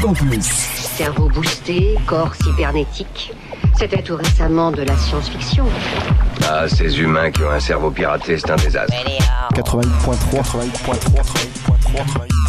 Campus. Cerveau boosté, corps cybernétique. C'était tout récemment de la science-fiction. Ah, ces humains qui ont un cerveau piraté, c'est un désastre. 88.3, 88.3, 88.3, 88.3.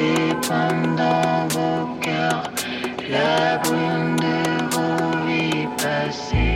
Et pendant vos cœurs, la brune de vos vies passées.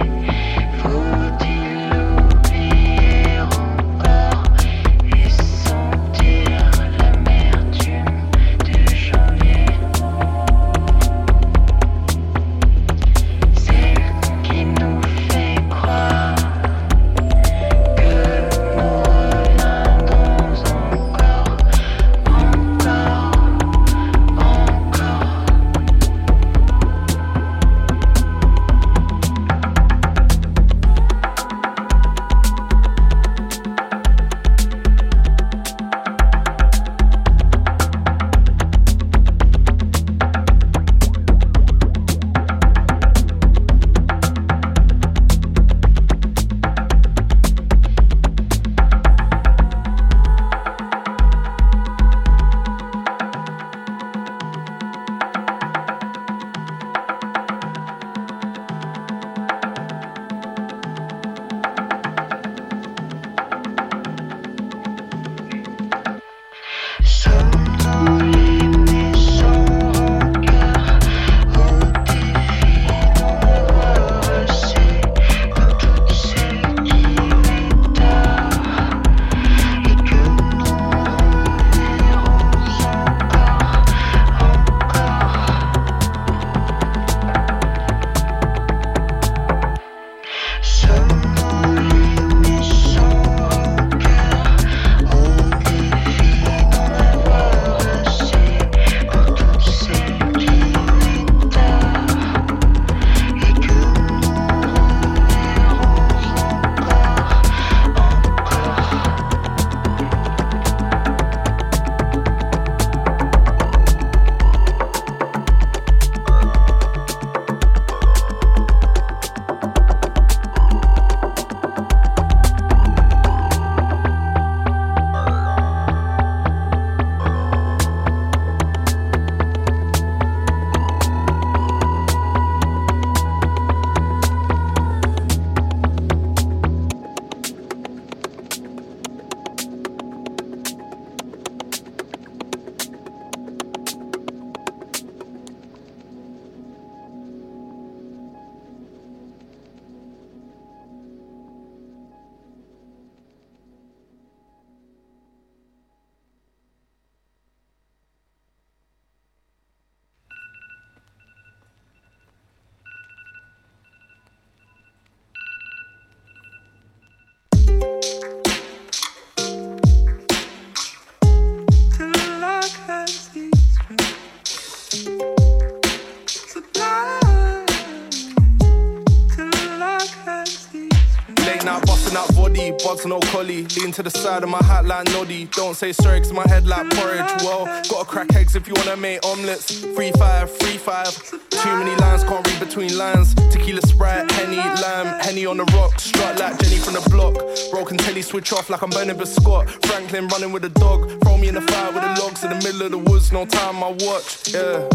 To the side of my hat like noddy. Don't say sorry, cause my head like porridge. Well, gotta crack eggs if you wanna make omelets. Free five, free five. Too many lines, can't read between lines. Tequila Sprite, Henny, Lamb, Henny on the rock. Strut like Jenny from the block. Broken telly switch off like I'm burning Scott. Franklin running with a dog. Throw me in the fire with the logs in the middle of the woods. No time, I watch. Yeah.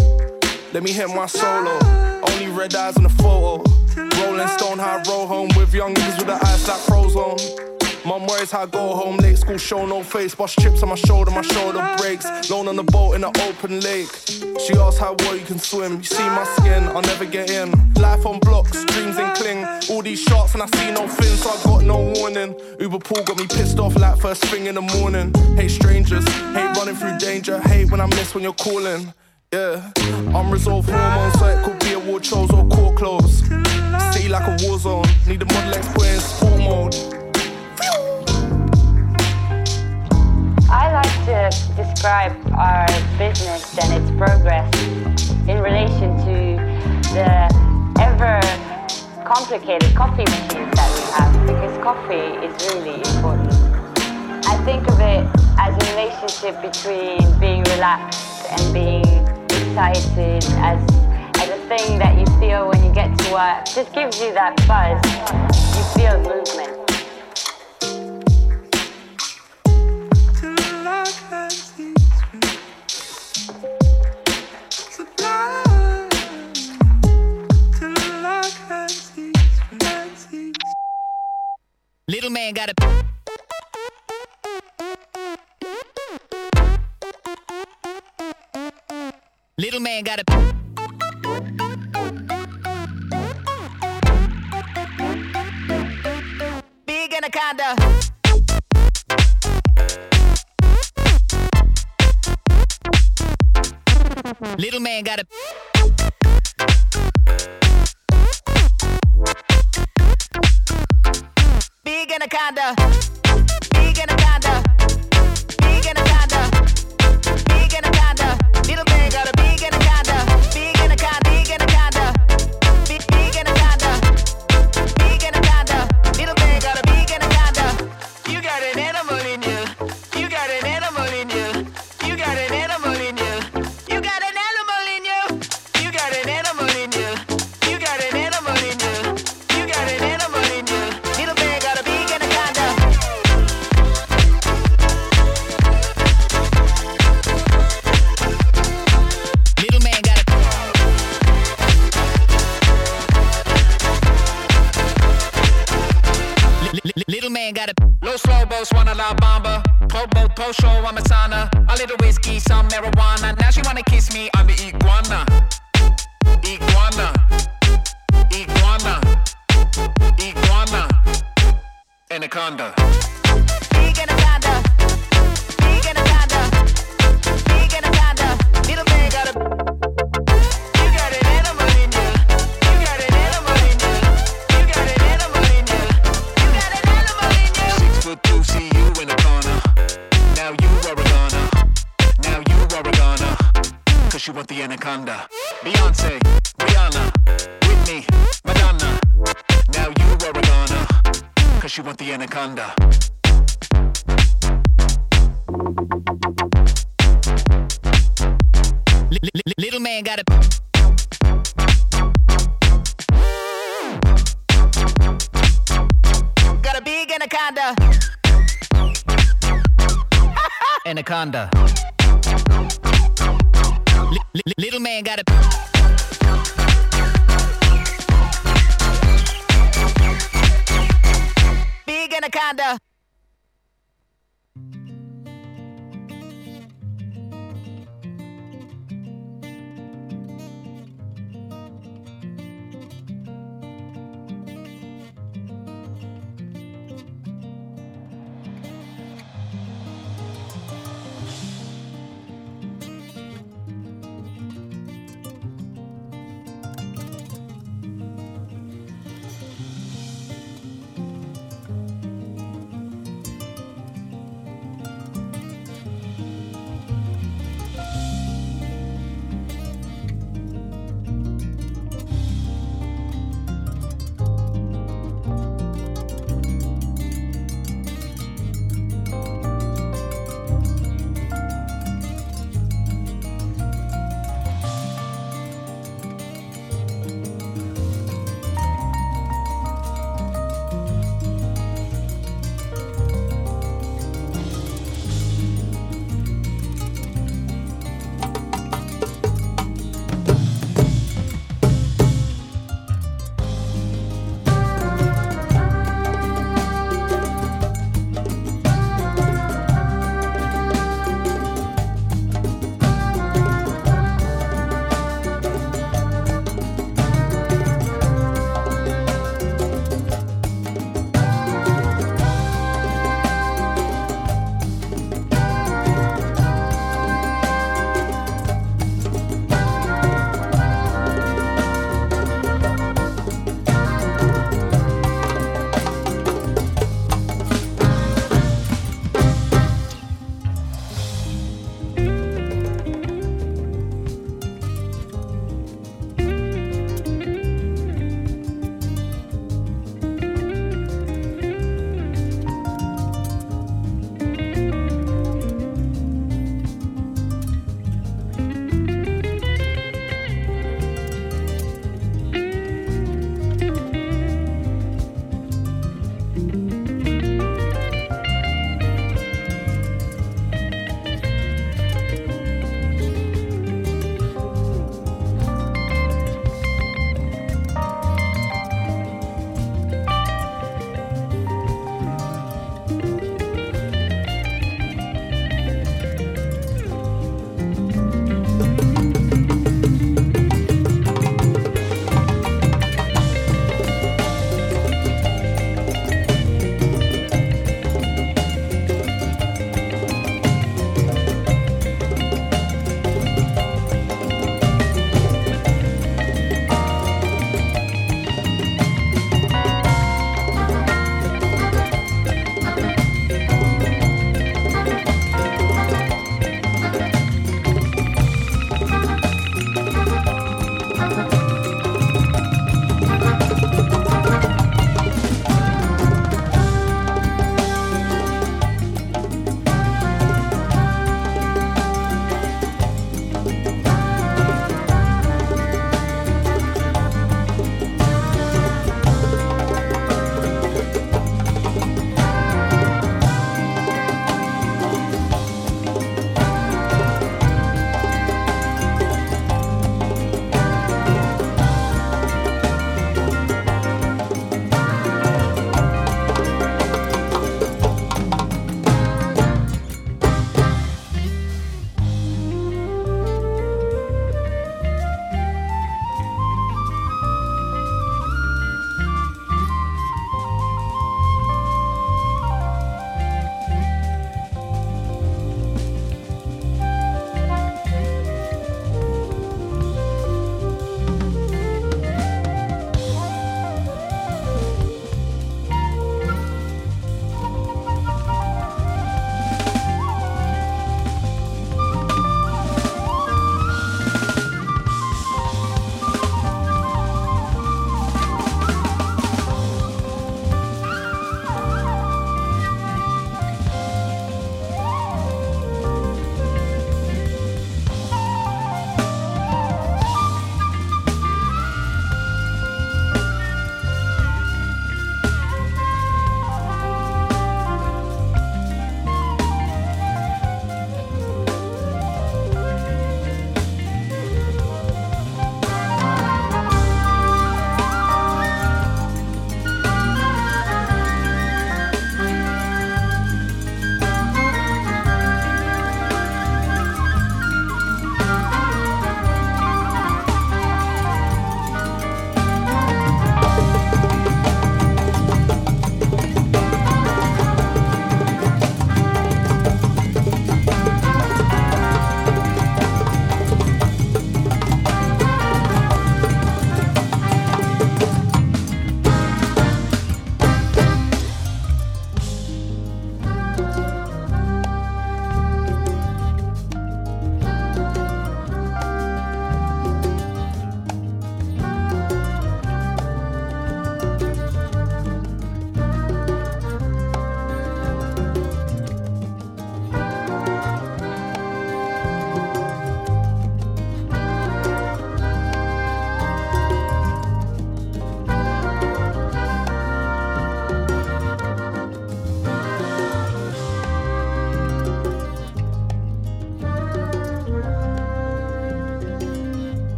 Let me hit my solo. Only red eyes in the photo. Rolling stone, I roll home with young niggas with the eyes like frozen. Mom worries how I go home late, school show no face. Bust chips on my shoulder, my shoulder breaks. Lone on the boat in the open lake. She asks how well you can swim. You see my skin, I'll never get in. Life on blocks, dreams in cling. All these shots and I see no fins, so I got no warning. Uber pool got me pissed off like first thing in the morning. Hate strangers, hate running through danger, hate when I miss when you're calling. Yeah, unresolved hormones, so it could be a war shows or court clothes. City like a war zone, need the model X put in sport mode. To describe our business and its progress in relation to the ever complicated coffee machines that we have because coffee is really important. I think of it as a relationship between being relaxed and being excited as as a thing that you feel when you get to work. Just gives you that buzz. You feel movement. Little man got a Little man got a. Big anaconda. Little man got a. anaconda. Big anaconda. Big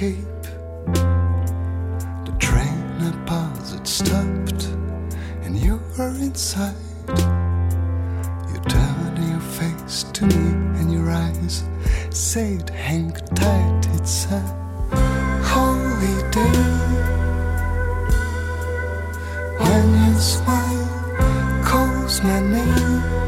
escape. The train I it stopped, and you were inside. You turned your face to me, and your eyes said, Hang tight, it's a holiday. When you smile, calls my name.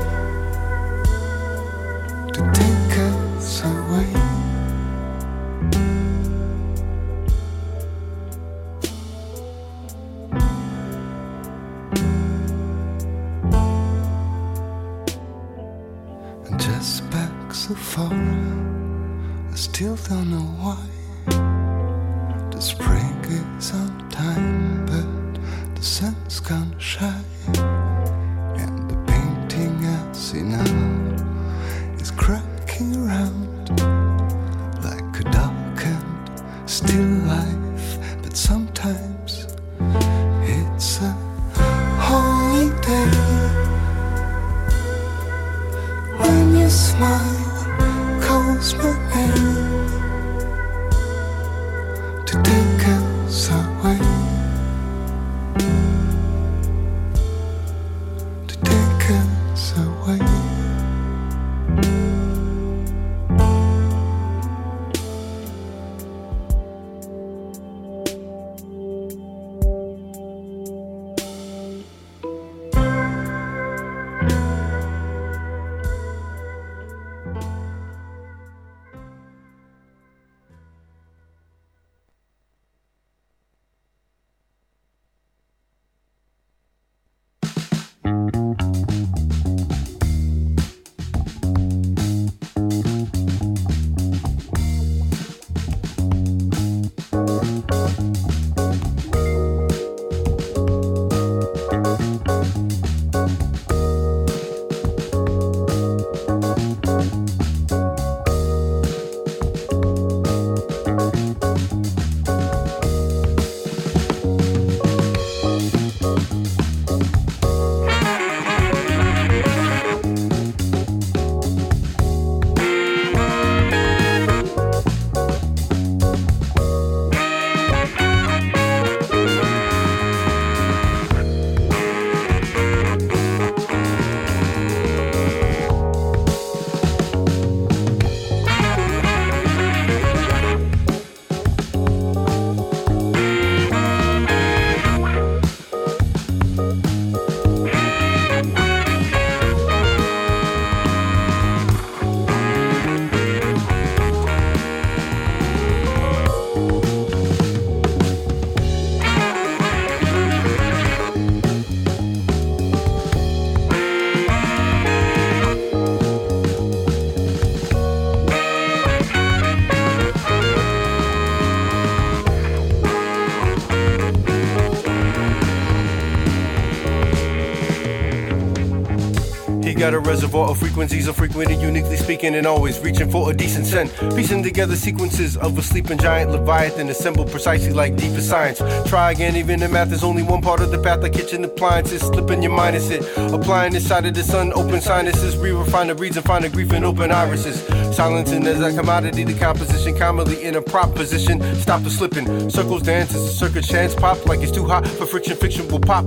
A reservoir of frequencies of frequenting, uniquely speaking, and always reaching for a decent scent. Piecing together sequences of a sleeping giant leviathan assembled precisely like deepest science. Try again, even in math, is only one part of the path. Like kitchen appliances, slipping your minus it. Applying this side of the sun, open sinuses, re refine the reason, find the grief in open irises. Silencing as a commodity, the composition commonly in a prop position. Stop the slipping. Circles dance as a circuit chance pop like it's too hot for friction. Fiction will pop.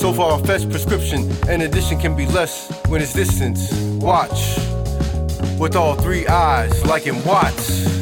So far, a fetch prescription. An addition can be less when it's distance. Watch with all three eyes, like in Watts.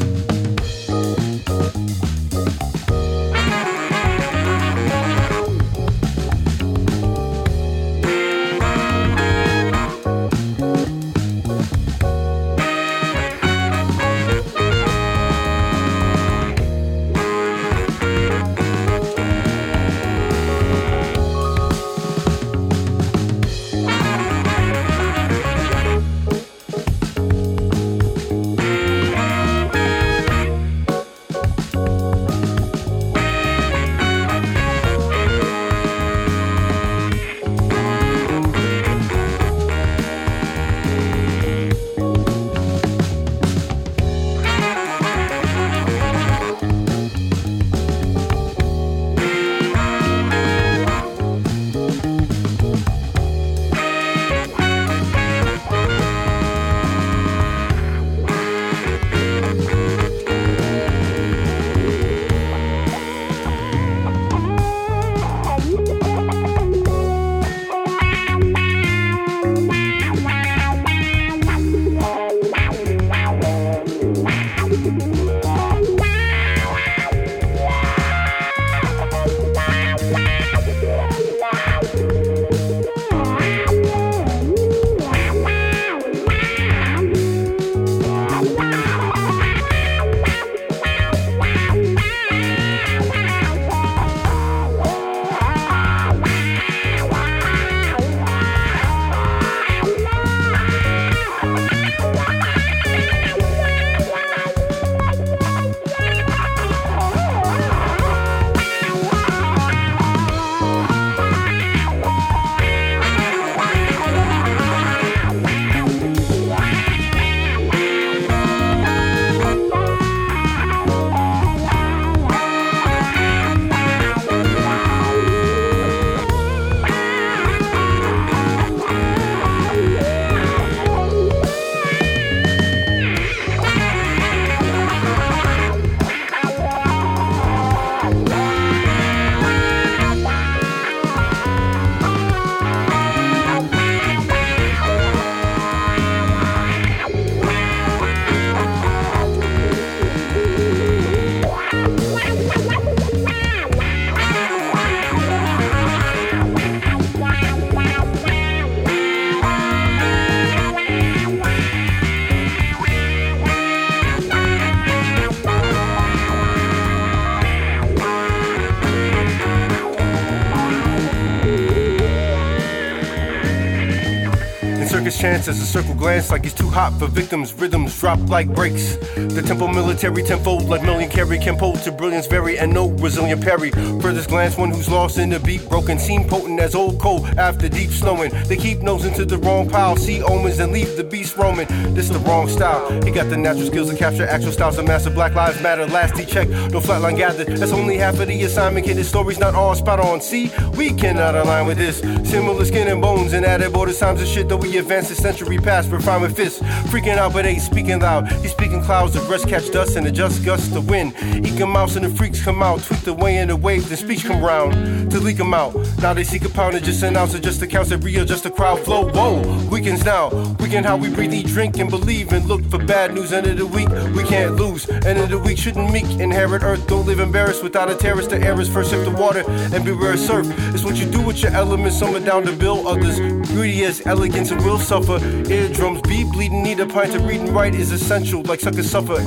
As a circle glance like he's too hot for victims. Rhythms drop like brakes. The tempo military tenfold like million carry pose to brilliance vary and no resilient parry. Furthest glance, one who's lost in the beat, broken, seem potent as old coal after deep snowing. They keep nosing to the wrong pile, see omens and leave the beast roaming. This is the wrong style. He got the natural skills to capture actual styles of massive Black Lives Matter. Last he checked, no flatline gathered. That's only half of the assignment. Kid, his story's not all spot on. See, we cannot align with this. Similar skin and bones and added border times of shit. that we advance a century past, refine with fists. Freaking out, but ain't speaking loud. He's speaking clouds of rest, catch dust, and adjust gusts to wind. Eek mouse and the freaks come out. Tweak the way in the waves, and speech come round to leak 'em out. Now they seek a pound and just announce it just accounts that real, just a crowd flow. Whoa, weekends now. Weekend how we breathe, eat, drink, and believe, and look for bad news. End of the week, we can't lose. End of the week shouldn't meek. Inherit earth, don't live embarrassed without a terrace. The air is first, sip the water, and beware of surf. It's what you do with your elements, Some are down to bill others. Greedy as elegance and will suffer. Eardrums be bleeding, need a pint to read and write is essential, like suckers suffer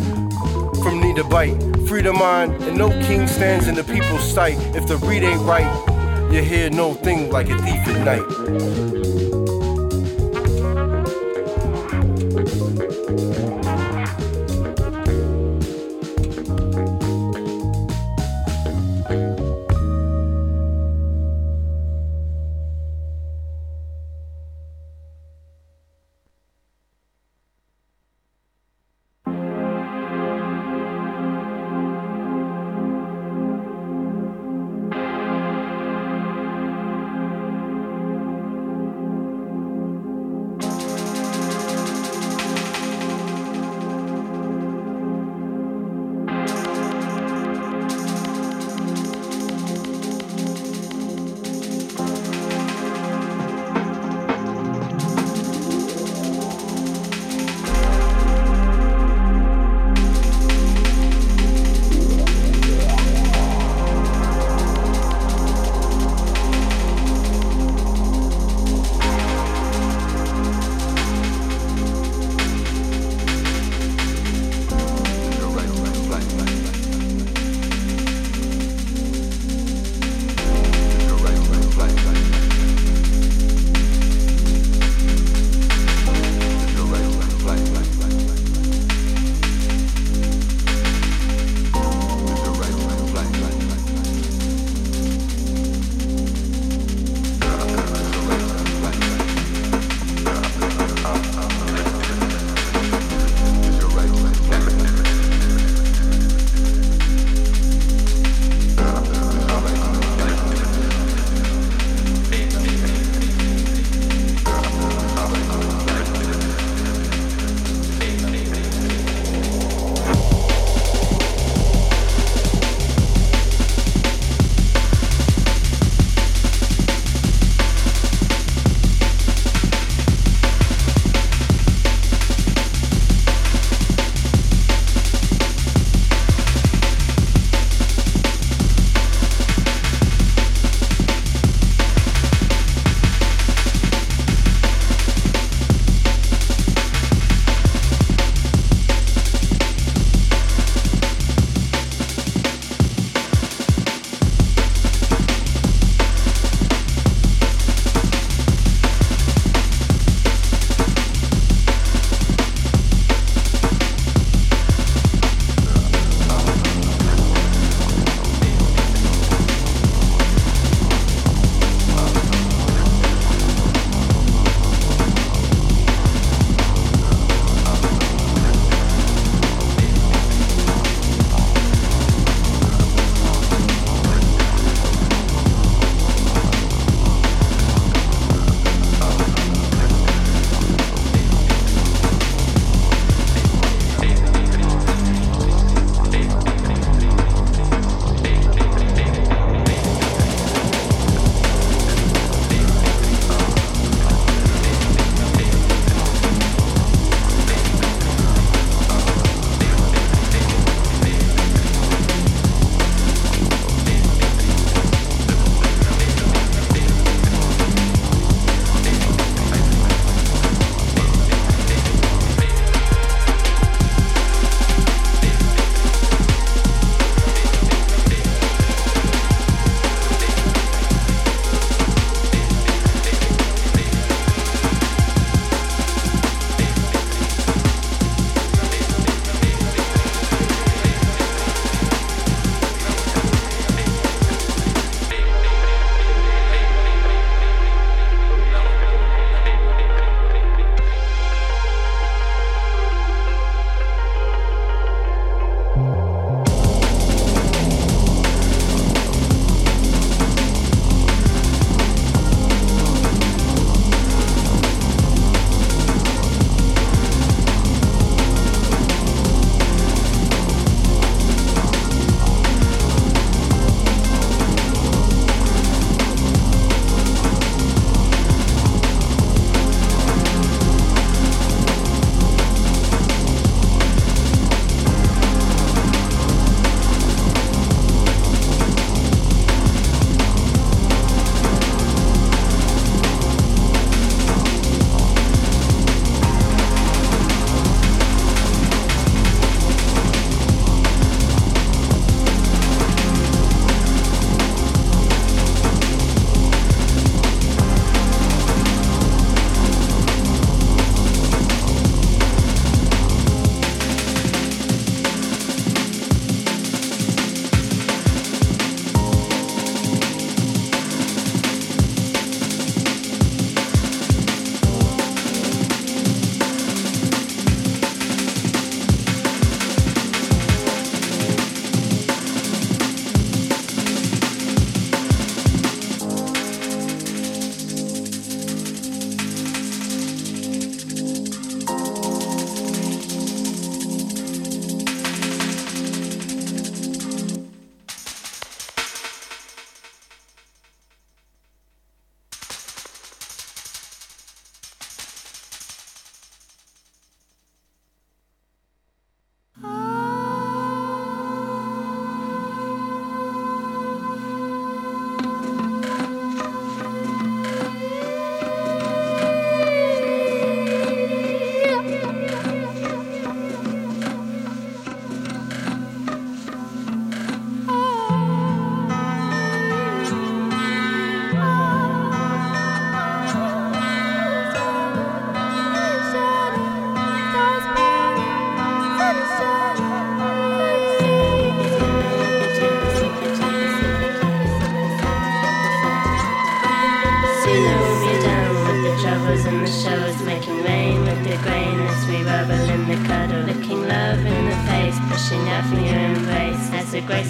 from need to bite. Freedom mind, and no king stands in the people's sight. If the read ain't right, you hear no thing like a thief at night.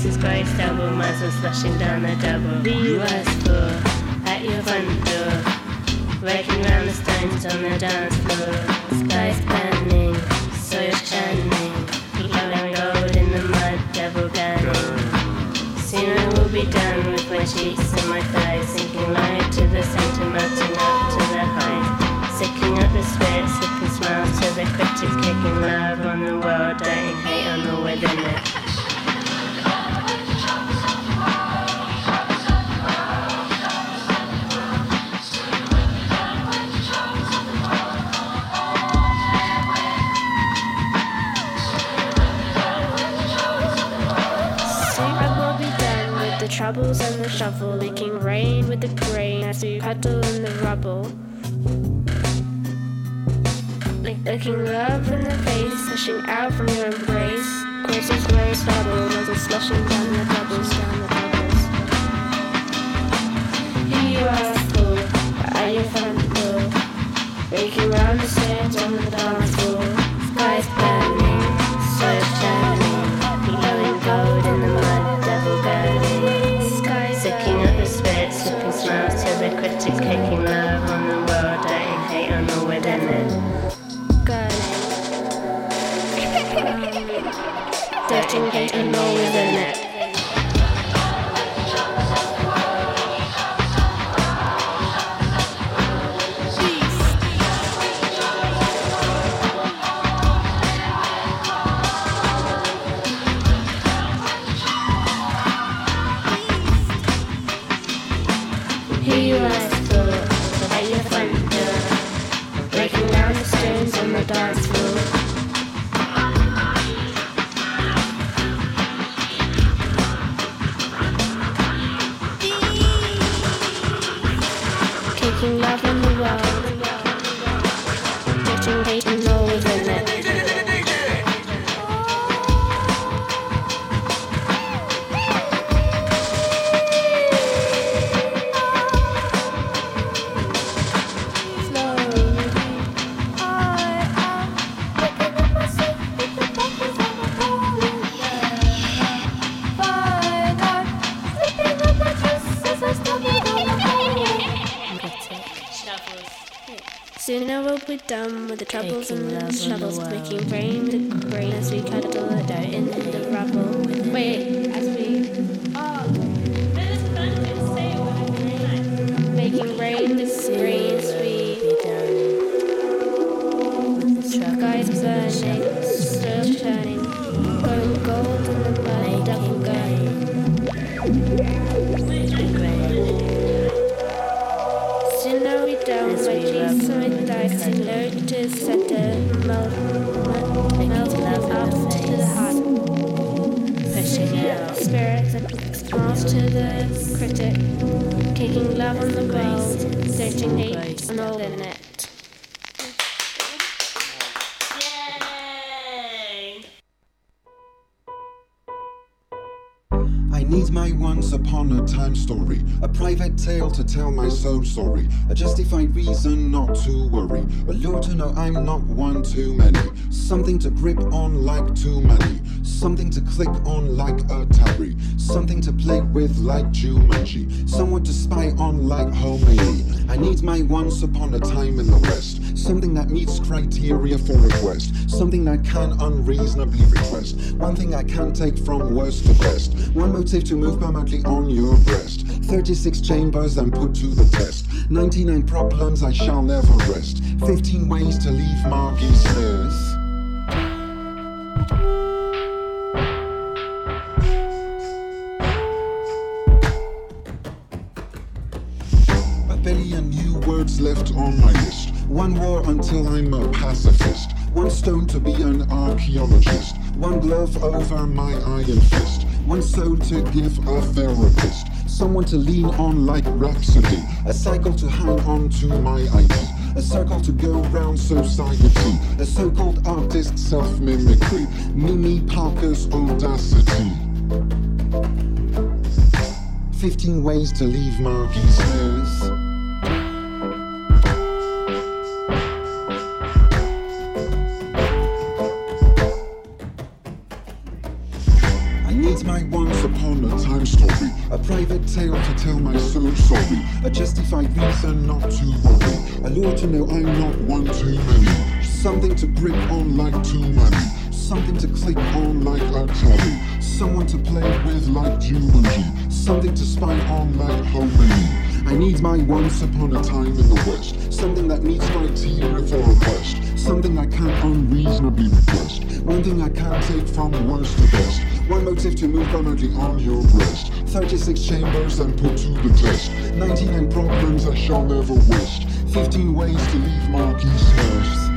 Is grace, double muzzle slushing down the double. Was for at your front door, raking round the stones on the dance floor. Skies burning, soil shining, glowing gold in the mud, devil gunning. Soon I will be done with my cheeks and my thighs, sinking low to the center, melting up to the highs. Sicking up the spirit, slipping smiles to the critics, kicking love on the world, dying hate on the within it. Troubles and the shovel, making rain with the grain as we cuddle in the rubble. Like looking love in the face, pushing out from your embrace. Grace's grace bubble as it's slushing down the bubbles, down the bubbles. Here you are, fool, at your front door, raking round the stairs on the dance floor. I'm not one too many, something to grip on like too many, something to click on like a Atari, something to play with like Jumanji, someone to spy on like Homie. I need my once upon a time in the West, something that meets criteria for request, something I can unreasonably request, one thing I can take from worst to best, one motive to move permanently on your breast, 36 chambers and put to the test, 99 problems I shall never rest, 15 ways to leave Margie Smith. Until I'm a pacifist. One stone to be an archaeologist. One glove over my iron fist. One soul to give a therapist. Someone to lean on like Rhapsody. A cycle to hang on to my ID. A circle to go round society. A so called artist self mimicry. Mimi Parker's audacity. 15 ways to leave Margie's nose. Private tale to tell my soul sorry. A justified reason not to worry. A lure to know I'm not one too many. Something to grip on like too many. Something to click on like a tabby. Someone to play with like Jumanji. Something to spy on like Homie. I need my once upon a time in the West. Something that meets my tier for a quest. Something I can't unreasonably request. One thing I can't take from worst to best. One motive to move permanently on your breast. 36 chambers and put to the test. 99 problems I shall never waste. 15 ways to leave Marquis first.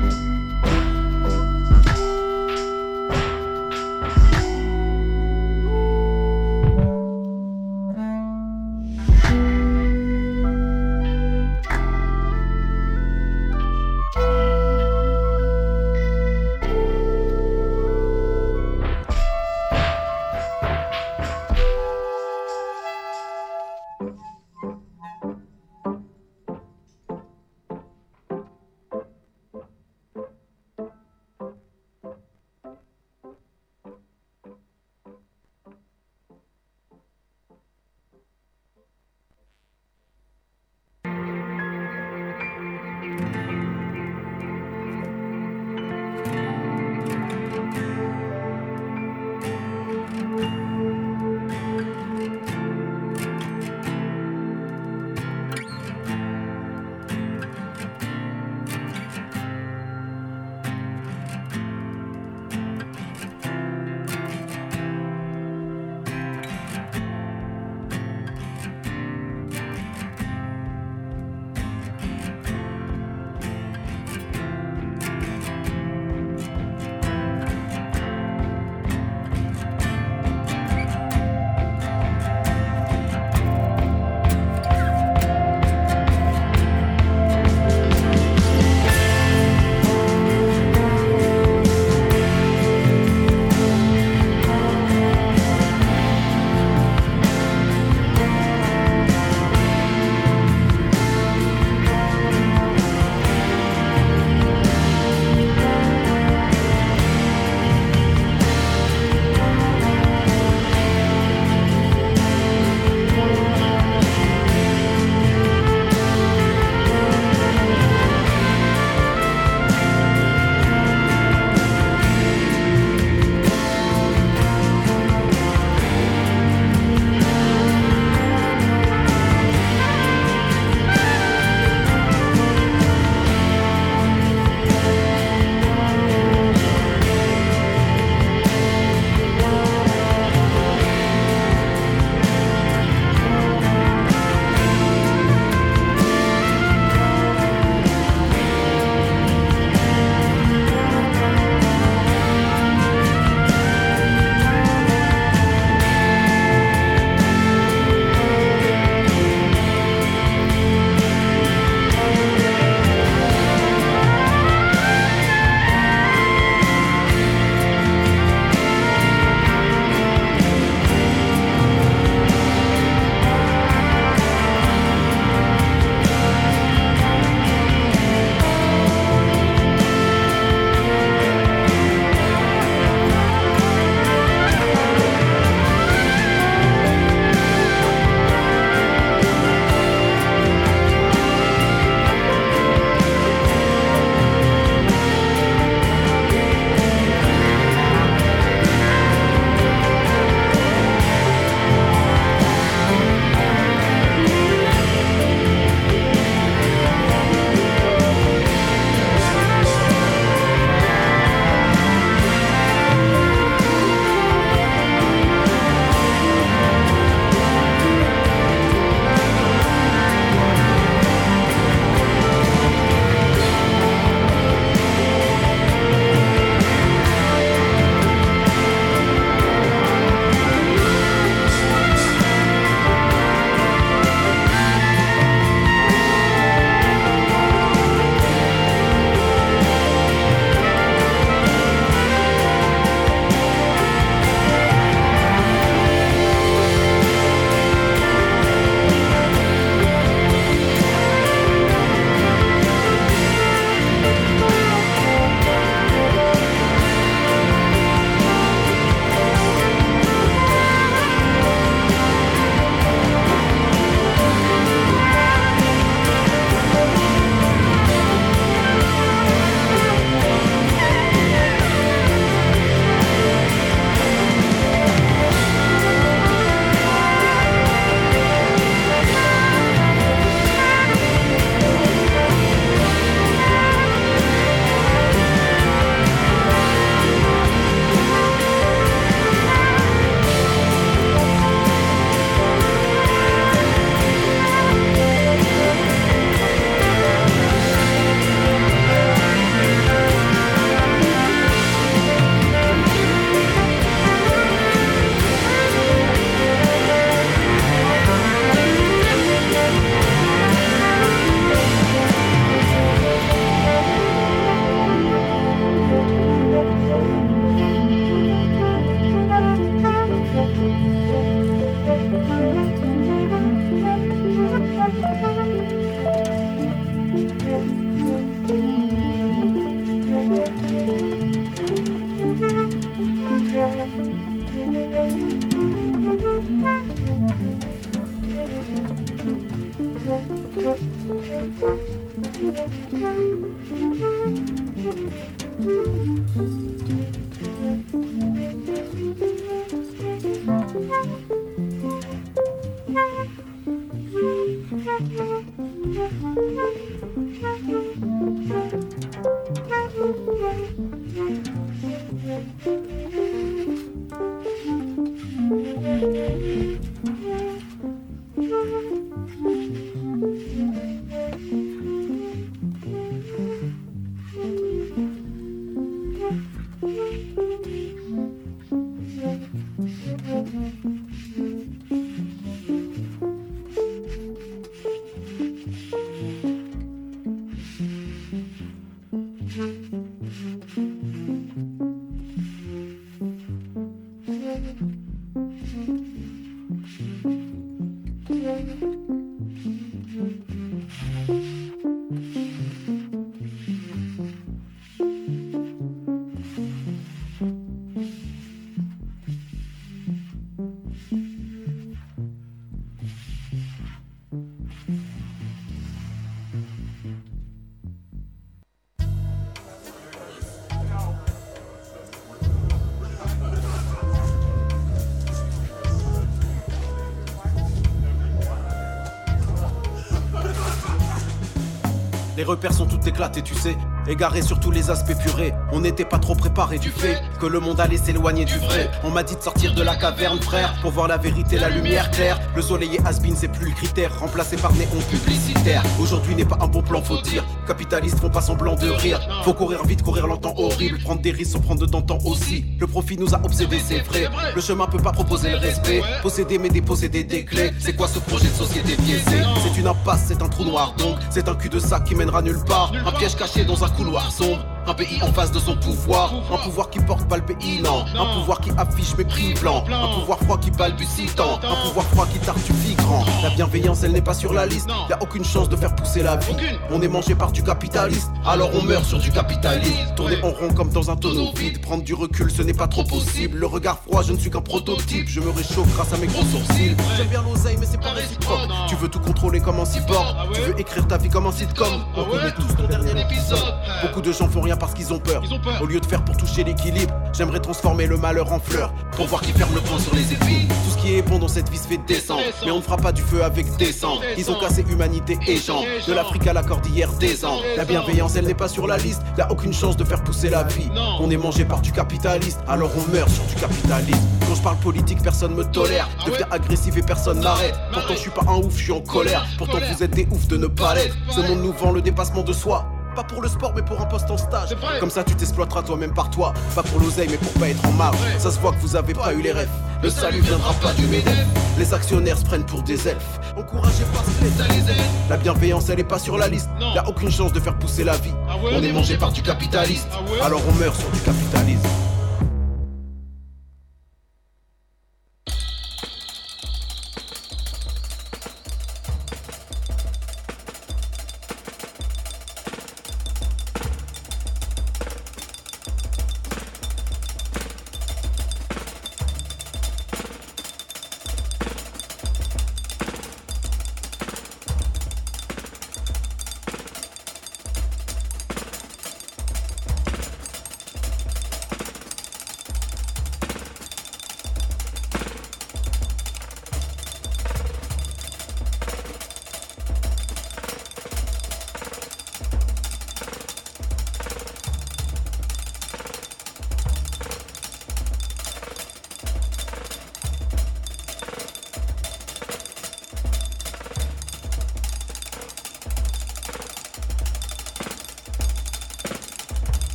Repères sont tout éclatés, tu sais. Égaré sur tous les aspects purés. On n'était pas trop préparé du fait que le monde allait s'éloigner du vrai. On m'a dit de sortir de la caverne, frère, pour voir la vérité, la lumière claire. Le soleil et has c'est plus le critère, remplacé par néon publicitaire. Aujourd'hui n'est pas un bon plan, faut dire. Capitalistes font pas semblant de rire. Faut courir vite, courir longtemps, horrible. Prendre des risques sans prendre de temps aussi. Le profit nous a obsédés, c'est vrai. Le chemin peut pas proposer le respect. Posséder mais déposséder des clés. C'est quoi ce projet de société biaisé C'est une impasse, c'est un trou noir donc. C'est un cul de sac qui mènera nulle part. Un piège caché dans un couloir sombre. Un pays en face de son pouvoir. Un pouvoir qui porte pas le pays, non. Un pouvoir qui affiche mépris blanc. Un pouvoir froid qui balbutie tant. Un pouvoir froid qui tartufie grand. La bienveillance, elle n'est pas sur la liste. Y a aucune chance de faire pousser la vie. On est mangé par du capitaliste. Alors on meurt sur du capitalisme. Tourner en rond comme dans un tonneau vide. Prendre du recul, ce n'est pas trop possible. Le regard froid, je ne suis qu'un prototype. Je me réchauffe grâce à mes gros sourcils. J'aime bien l'oseille, mais c'est pas réciproque. Tu veux tout contrôler comme un cyborg. Tu veux écrire ta vie comme un sitcom. On connaît tous ton dernier épisode. Beaucoup de gens font rien parce qu'ils ont peur. Au lieu de faire pour toucher l'équilibre, j'aimerais transformer le malheur en fleur. Pour voir qui ferme le poing sur les épines. Tout ce qui est bon dans cette vie se fait descendre. Mais on ne fera pas du feu avec des sangs. Ils ont cassé humanité et gens. De l'Afrique à la cordillère des ans. La bienveillance, elle n'est pas sur la liste. Y a aucune chance de faire pousser la vie. On est mangé par du capitaliste, alors on meurt sur du capitalisme. Quand je parle politique, personne me tolère. Deviens agressif et personne m'arrête. Pourtant, je suis pas un ouf, je suis en colère. Pourtant, vous êtes des oufs de ne pas l'être. Ce monde nous vend le dépassement de soi. Pas pour le sport, mais pour un poste en stage. Comme ça, tu t'exploiteras toi-même par toi. Pas pour l'oseille, mais pour pas être en marge. Ça se voit que vous avez pas eu les rêves. Le salut viendra pas du MEDEF. Les actionnaires se prennent pour des elfes. Encouragez pas ce. La bienveillance, elle est pas sur la liste. Y a aucune chance de faire pousser la vie. On est mangé par du capitaliste. Alors on meurt sur du capitalisme.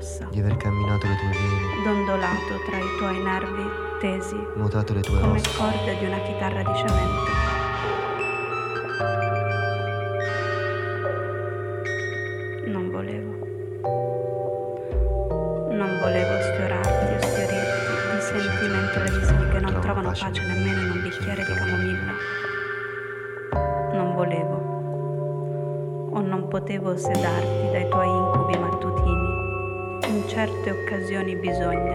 Ossa, di aver camminato le tue vene, dondolato tra i tuoi nervi tesi, nuotato le tue come ossa, corde di una chitarra di cemento. Non volevo. Non volevo sfiorarti o sfiorirti, pace nemmeno in un bicchiere di camomilla. Non volevo o non potevo sedarti dai tuoi ogni bisogno.